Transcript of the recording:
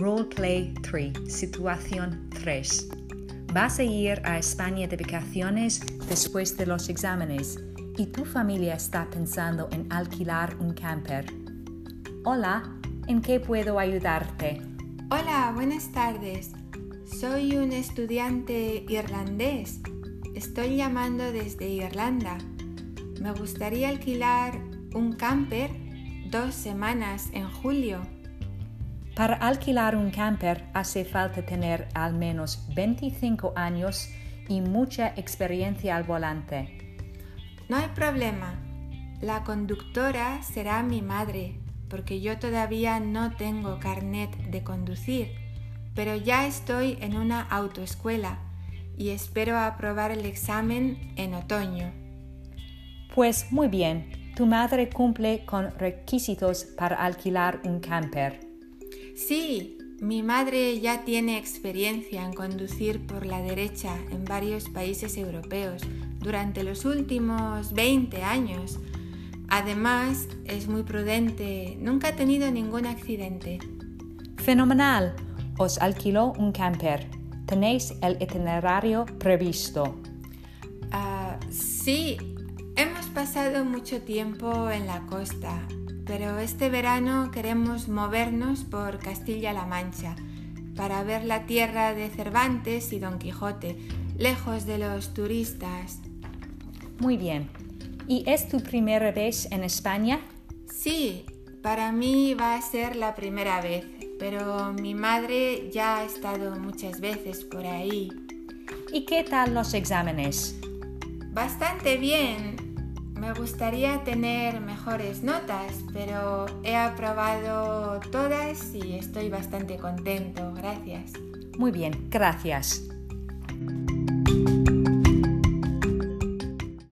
Roleplay 3, situación 3. Vas a ir a España de vacaciones después de los exámenes y tu familia está pensando en alquilar un camper. Hola, ¿en qué puedo ayudarte? Hola, buenas tardes. Soy un estudiante irlandés. Estoy llamando desde Irlanda. Me gustaría alquilar un camper dos semanas en julio. Para alquilar un camper hace falta tener al menos 25 años y mucha experiencia al volante. No hay problema. La conductora será mi madre, porque yo todavía no tengo carnet de conducir, pero ya estoy en una autoescuela y espero aprobar el examen en otoño. Pues muy bien, tu madre cumple con requisitos para alquilar un camper. Sí, mi madre ya tiene experiencia en conducir por la derecha en varios países europeos durante los últimos 20 años. Además, es muy prudente, nunca ha tenido ningún accidente. Fenomenal. Os alquiló un camper. ¿Tenéis el itinerario previsto? Ah, sí, hemos pasado mucho tiempo en la costa, pero este verano queremos movernos por Castilla-La Mancha para ver la tierra de Cervantes y Don Quijote, lejos de los turistas. Muy bien. ¿Y es tu primera vez en España? Sí, para mí va a ser la primera vez, pero mi madre ya ha estado muchas veces por ahí. ¿Y qué tal los exámenes? Bastante bien. Me gustaría tener mejores notas, pero he aprobado todas y estoy bastante contento. Gracias. Muy bien, gracias.